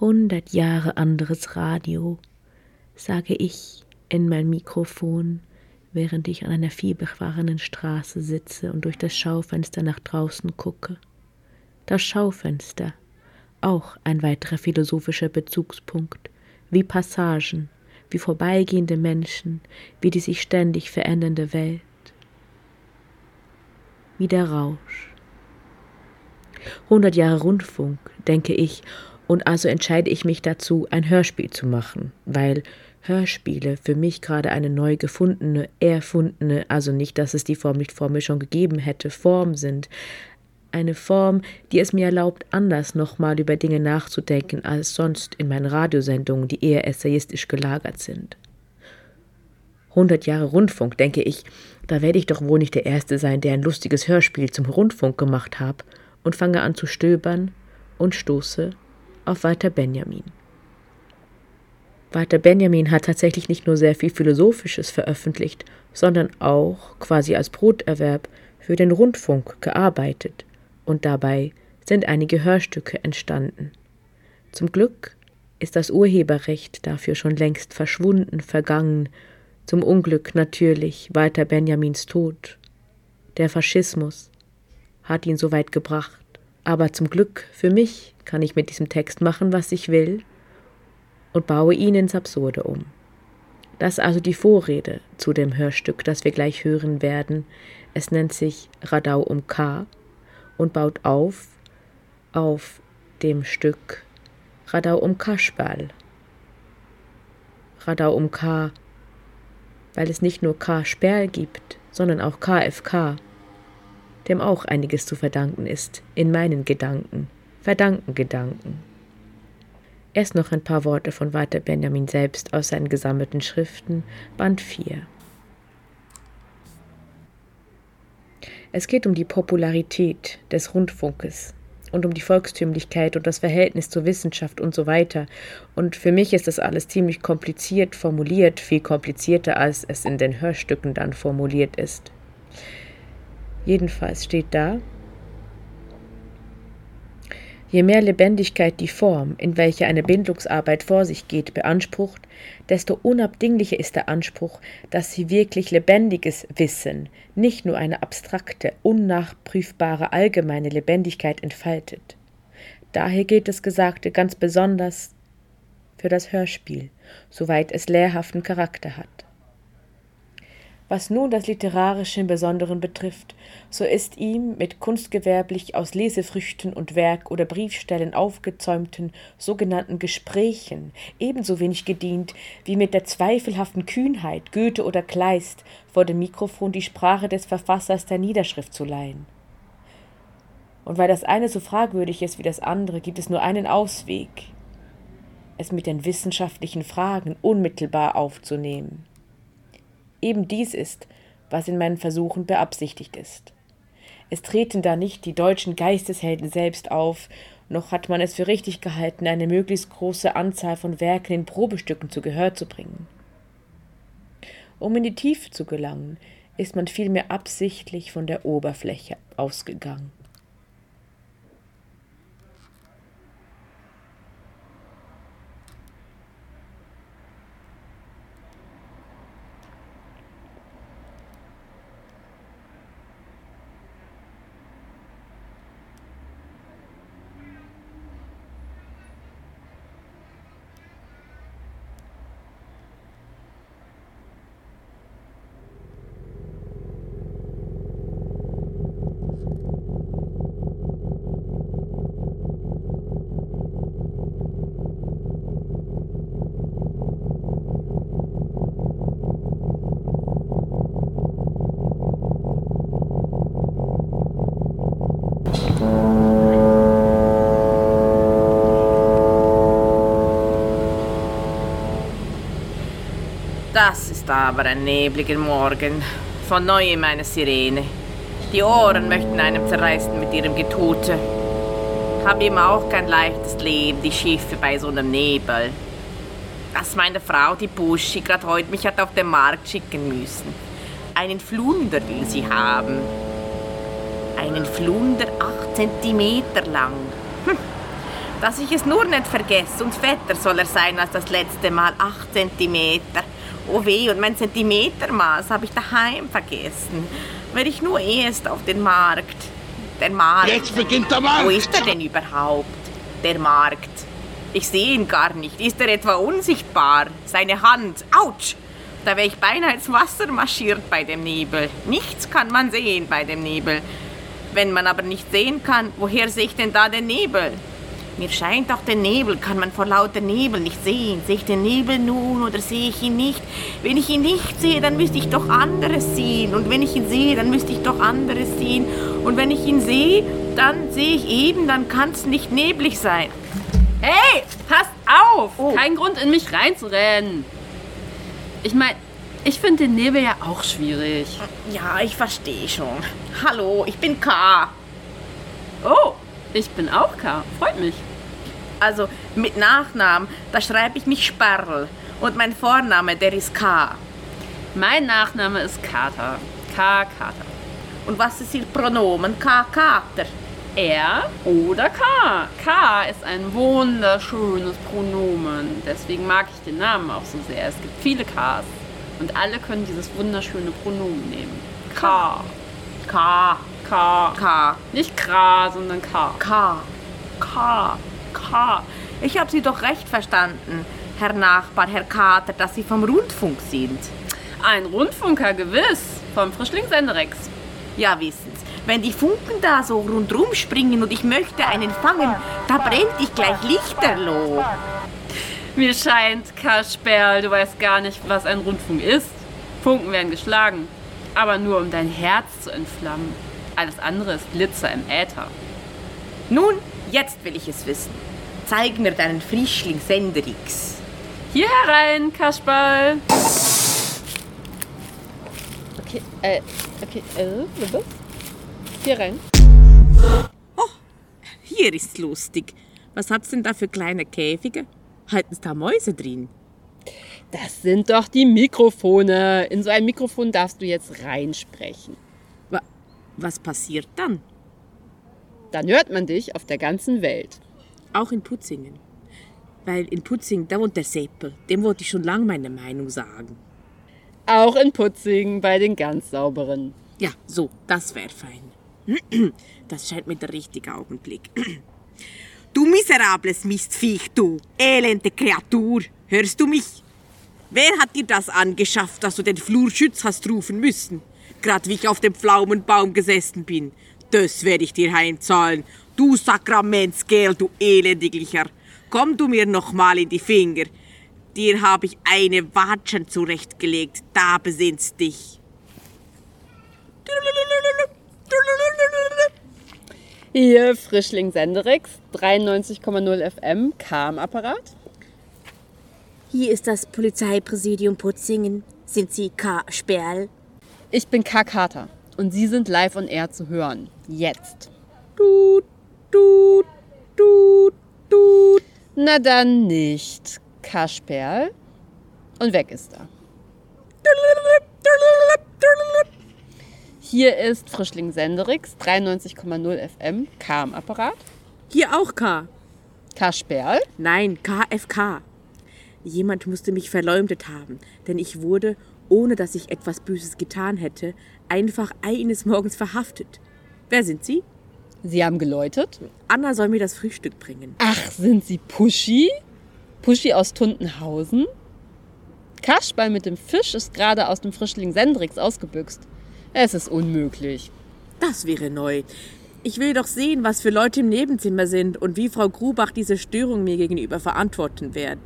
Hundert Jahre anderes Radio, sage ich in mein Mikrofon, während ich an einer vielbefahrenen Straße sitze und durch das Schaufenster nach draußen gucke. Das Schaufenster, auch ein weiterer philosophischer Bezugspunkt, wie Passagen, wie vorbeigehende Menschen, wie die sich ständig verändernde Welt, wie der Rausch. Hundert Jahre Rundfunk, denke ich, und also entscheide ich mich dazu, ein Hörspiel zu machen, weil Hörspiele für mich gerade eine neu gefundene, erfundene, also nicht, dass es die Form nicht vor mir schon gegeben hätte, Form sind. Eine Form, die es mir erlaubt, anders nochmal über Dinge nachzudenken, als sonst in meinen Radiosendungen, die eher essayistisch gelagert sind. Hundert Jahre Rundfunk, denke ich, da werde ich doch wohl nicht der Erste sein, der ein lustiges Hörspiel zum Rundfunk gemacht hat, und fange an zu stöbern und stoße auf Walter Benjamin. Walter Benjamin hat tatsächlich nicht nur sehr viel Philosophisches veröffentlicht, sondern auch quasi als Broterwerb für den Rundfunk gearbeitet, und dabei sind einige Hörstücke entstanden. Zum Glück ist das Urheberrecht dafür schon längst verschwunden, vergangen, zum Unglück natürlich Walter Benjamins Tod. Der Faschismus hat ihn so weit gebracht. Aber zum Glück für mich kann ich mit diesem Text machen, was ich will und baue ihn ins Absurde um. Das ist also die Vorrede zu dem Hörstück, das wir gleich hören werden. Es nennt sich Radau um K und baut auf auf dem Stück Radau um Kaschbal. Radau um K, weil es nicht nur K Sperl gibt, sondern auch KFK, dem auch einiges zu verdanken ist, in meinen Gedanken, verdanken Gedanken. Erst noch ein paar Worte von Walter Benjamin selbst aus seinen gesammelten Schriften, Band 4. Es geht um die Popularität des Rundfunkes und um die Volkstümlichkeit und das Verhältnis zur Wissenschaft und so weiter. Und für mich ist das alles ziemlich kompliziert formuliert, viel komplizierter, als es in den Hörstücken dann formuliert ist. Jedenfalls steht da, Je mehr Lebendigkeit die Form, in welcher eine Bindungsarbeit vor sich geht, beansprucht, desto unabdinglicher ist der Anspruch, dass sie wirklich lebendiges Wissen, nicht nur eine abstrakte, unnachprüfbare allgemeine Lebendigkeit entfaltet. Daher gilt das Gesagte ganz besonders für das Hörspiel, soweit es lehrhaften Charakter hat. Was nun das Literarische im Besonderen betrifft, so ist ihm mit kunstgewerblich aus Lesefrüchten und Werk oder Briefstellen aufgezäumten sogenannten Gesprächen ebenso wenig gedient, wie mit der zweifelhaften Kühnheit Goethe oder Kleist vor dem Mikrofon die Sprache des Verfassers der Niederschrift zu leihen. Und weil das eine so fragwürdig ist wie das andere, gibt es nur einen Ausweg, es mit den wissenschaftlichen Fragen unmittelbar aufzunehmen. Eben dies ist, was in meinen Versuchen beabsichtigt ist. Es treten da nicht die deutschen Geisteshelden selbst auf, noch hat man es für richtig gehalten, eine möglichst große Anzahl von Werken in Probestücken zu Gehör zu bringen. Um in die Tiefe zu gelangen, ist man vielmehr absichtlich von der Oberfläche ausgegangen. Das ist aber ein nebliger Morgen. Von neuem eine Sirene. Die Ohren möchten einem zerreißen mit ihrem Getute. Hab eben auch kein leichtes Leben, die Schiffe bei so einem Nebel. Dass meine Frau, die Buschi, gerade heute mich hat auf den Markt schicken müssen. Einen Flunder will sie haben. Einen Flunder acht Zentimeter lang. Hm. Dass ich es nur nicht vergesse und fetter soll er sein als das letzte Mal. Acht Zentimeter. Oh weh, und mein Zentimetermaß habe ich daheim vergessen. Wäre ich nur erst auf den Markt. Der Markt. Jetzt beginnt der Markt. Wo ist er denn überhaupt? Der Markt. Ich sehe ihn gar nicht. Ist er etwa unsichtbar? Seine Hand. Autsch! Da wäre ich beinahe ins Wasser marschiert bei dem Nebel. Nichts kann man sehen bei dem Nebel. Wenn man aber nicht sehen kann, woher sehe ich denn da den Nebel? Mir scheint auch der Nebel, kann man vor lauter Nebel nicht sehen. Sehe ich den Nebel nun oder sehe ich ihn nicht? Wenn ich ihn nicht sehe, dann müsste ich doch anderes sehen. Und wenn ich ihn sehe, dann müsste ich doch anderes sehen. Und wenn ich ihn sehe, dann sehe ich eben, dann kann es nicht neblig sein. Hey, passt auf! Oh. Kein Grund, in mich reinzurennen. Ich meine, ich finde den Nebel ja auch schwierig. Ja, ich verstehe schon. Hallo, ich bin K. Oh, ich bin auch K. Freut mich. Also mit Nachnamen, da schreibe ich mich Sperl. Und mein Vorname, der ist K. Mein Nachname ist Kater. K. Kater. Und was ist Ihr Pronomen? K. Kater. Er oder K. K ist ein wunderschönes Pronomen. Deswegen mag ich den Namen auch so sehr. Es gibt viele Ks. Und alle können dieses wunderschöne Pronomen nehmen. K. K. K. K. Nicht Kra, sondern K. K. K. K. Ich habe Sie doch recht verstanden, Herr Nachbar, Herr Kater, dass Sie vom Rundfunk sind. Ein Rundfunker, gewiss. Vom Frischling Senderex. Ja, wissen's. Wenn die Funken da so rundrum springen und ich möchte einen fangen, da brennt ich gleich lichterloh. Mir scheint, Kasperl, du weißt gar nicht, was ein Rundfunk ist. Funken werden geschlagen, aber nur um dein Herz zu entflammen. Alles andere ist Glitzer im Äther. Nun, jetzt will ich es wissen. Zeig mir deinen Frischling Senderix. Hier herein, Kasperl. Okay, äh, okay, äh, was? Hier rein. Oh, hier ist lustig. Was hat's denn da für kleine Käfige? Halten's da Mäuse drin? Das sind doch die Mikrofone. In so ein Mikrofon darfst du jetzt reinsprechen. Wa was passiert dann? Dann hört man dich auf der ganzen Welt. Auch in Putzingen. Weil in Putzingen, da wohnt der Seppel. Dem wollte ich schon lange meine Meinung sagen. Auch in Putzingen bei den ganz sauberen. Ja, so, das wäre fein. Das scheint mir der richtige Augenblick. Du miserables Mistviech, du elende Kreatur, hörst du mich? Wer hat dir das angeschafft, dass du den Flurschütz hast rufen müssen? Grad wie ich auf dem Pflaumenbaum gesessen bin. Das werde ich dir heimzahlen. Du Sakramentsgel, du elendiglicher. Komm du mir noch mal in die Finger. Dir habe ich eine Watschen zurechtgelegt. Da besinnst dich. Hier Frischling Senderix, 93,0 FM, K am Apparat. Hier ist das Polizeipräsidium Putzingen. Sind Sie K. Sperl? Ich bin K. Kater und Sie sind live on air zu hören. Jetzt. Tut, tut, tut, tut. Na dann nicht. K. Sperl. Und weg ist er. Hier ist Frischling Senderix, 93,0 FM, K am Apparat. Hier auch K. K. Sperl? Nein, KFK. Jemand musste mich verleumdet haben, denn ich wurde, ohne dass ich etwas Böses getan hätte, einfach eines Morgens verhaftet. Wer sind Sie? Sie haben geläutet? Anna soll mir das Frühstück bringen. Ach, sind Sie Puschi? Puschi aus Tuntenhausen? Kaschball mit dem Fisch ist gerade aus dem Frischling Sendrix ausgebüxt. Es ist unmöglich. Das wäre neu. Ich will doch sehen, was für Leute im Nebenzimmer sind und wie Frau Grubach diese Störung mir gegenüber verantworten wird.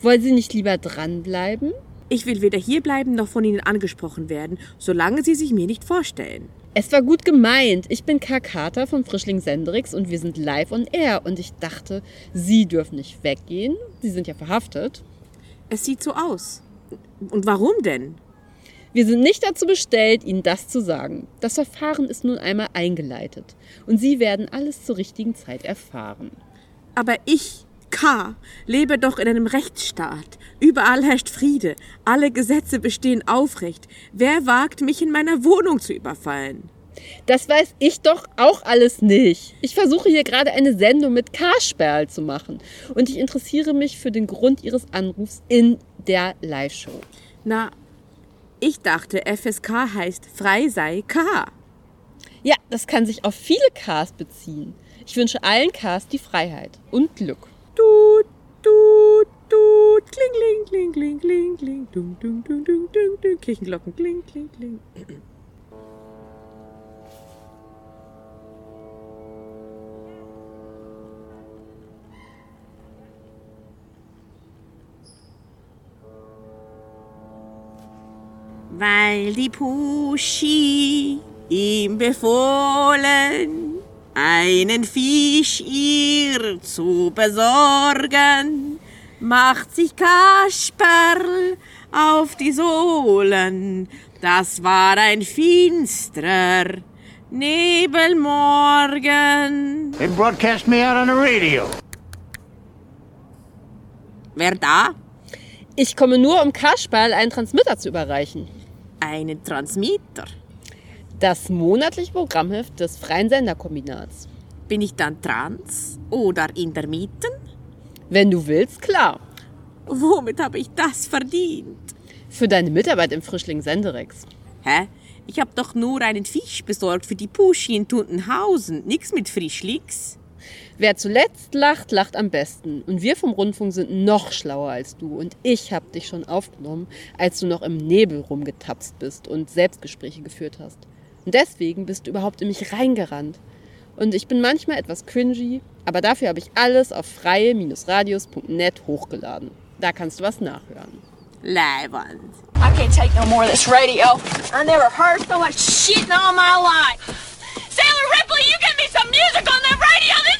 Wollen Sie nicht lieber dranbleiben? Ich will weder hierbleiben noch von Ihnen angesprochen werden, solange Sie sich mir nicht vorstellen. Es war gut gemeint. Ich bin Kakata von Frischling Sendrix und wir sind live on air. Und ich dachte, Sie dürfen nicht weggehen. Sie sind ja verhaftet. Es sieht so aus. Und warum denn? Wir sind nicht dazu bestellt, Ihnen das zu sagen. Das Verfahren ist nun einmal eingeleitet. Und Sie werden alles zur richtigen Zeit erfahren. Aber ich, K., lebe doch in einem Rechtsstaat. Überall herrscht Friede. Alle Gesetze bestehen aufrecht. Wer wagt, mich in meiner Wohnung zu überfallen? Das weiß ich doch auch alles nicht. Ich versuche hier gerade eine Sendung mit Kasperl zu machen. Und ich interessiere mich für den Grund Ihres Anrufs in der Live-Show. Na, ich dachte, FSK heißt Frei sei K. Ja, das kann sich auf viele Ks beziehen. Ich wünsche allen Ks die Freiheit und Glück. Tut, kling, kling, kling, kling, kling, kling, dung, dung, dung, dung, dung, dung, Kirchenglocken, kling, kling, kling. Weil die Puschi ihm befohlen, einen Fisch ihr zu besorgen, macht sich Kasperl auf die Sohlen. Das war ein finsterer Nebelmorgen. They broadcast me out on the radio. Wer da? Ich komme nur, um Kasperl einen Transmitter zu überreichen. Einen Transmitter. Das monatliche Programmheft des Freien Senderkombinats. Bin ich dann trans oder intermitten? Wenn du willst, klar. Womit habe ich das verdient? Für deine Mitarbeit im Frischling Senderex. Hä? Ich habe doch nur einen Fisch besorgt für die Puschi in Tuntenhausen. Nix mit Frischlix. Wer zuletzt lacht, lacht am besten. Und wir vom Rundfunk sind noch schlauer als du. Und ich habe dich schon aufgenommen, als du noch im Nebel rumgetapst bist und Selbstgespräche geführt hast. Und deswegen bist du überhaupt in mich reingerannt. Und ich bin manchmal etwas cringy, aber dafür habe ich alles auf freie-radios.net hochgeladen. Da kannst du was nachhören. Leiwand. I can't take no more of this radio. I never heard so much shit in all my life. Sailor Ripley, you get me some music on that radio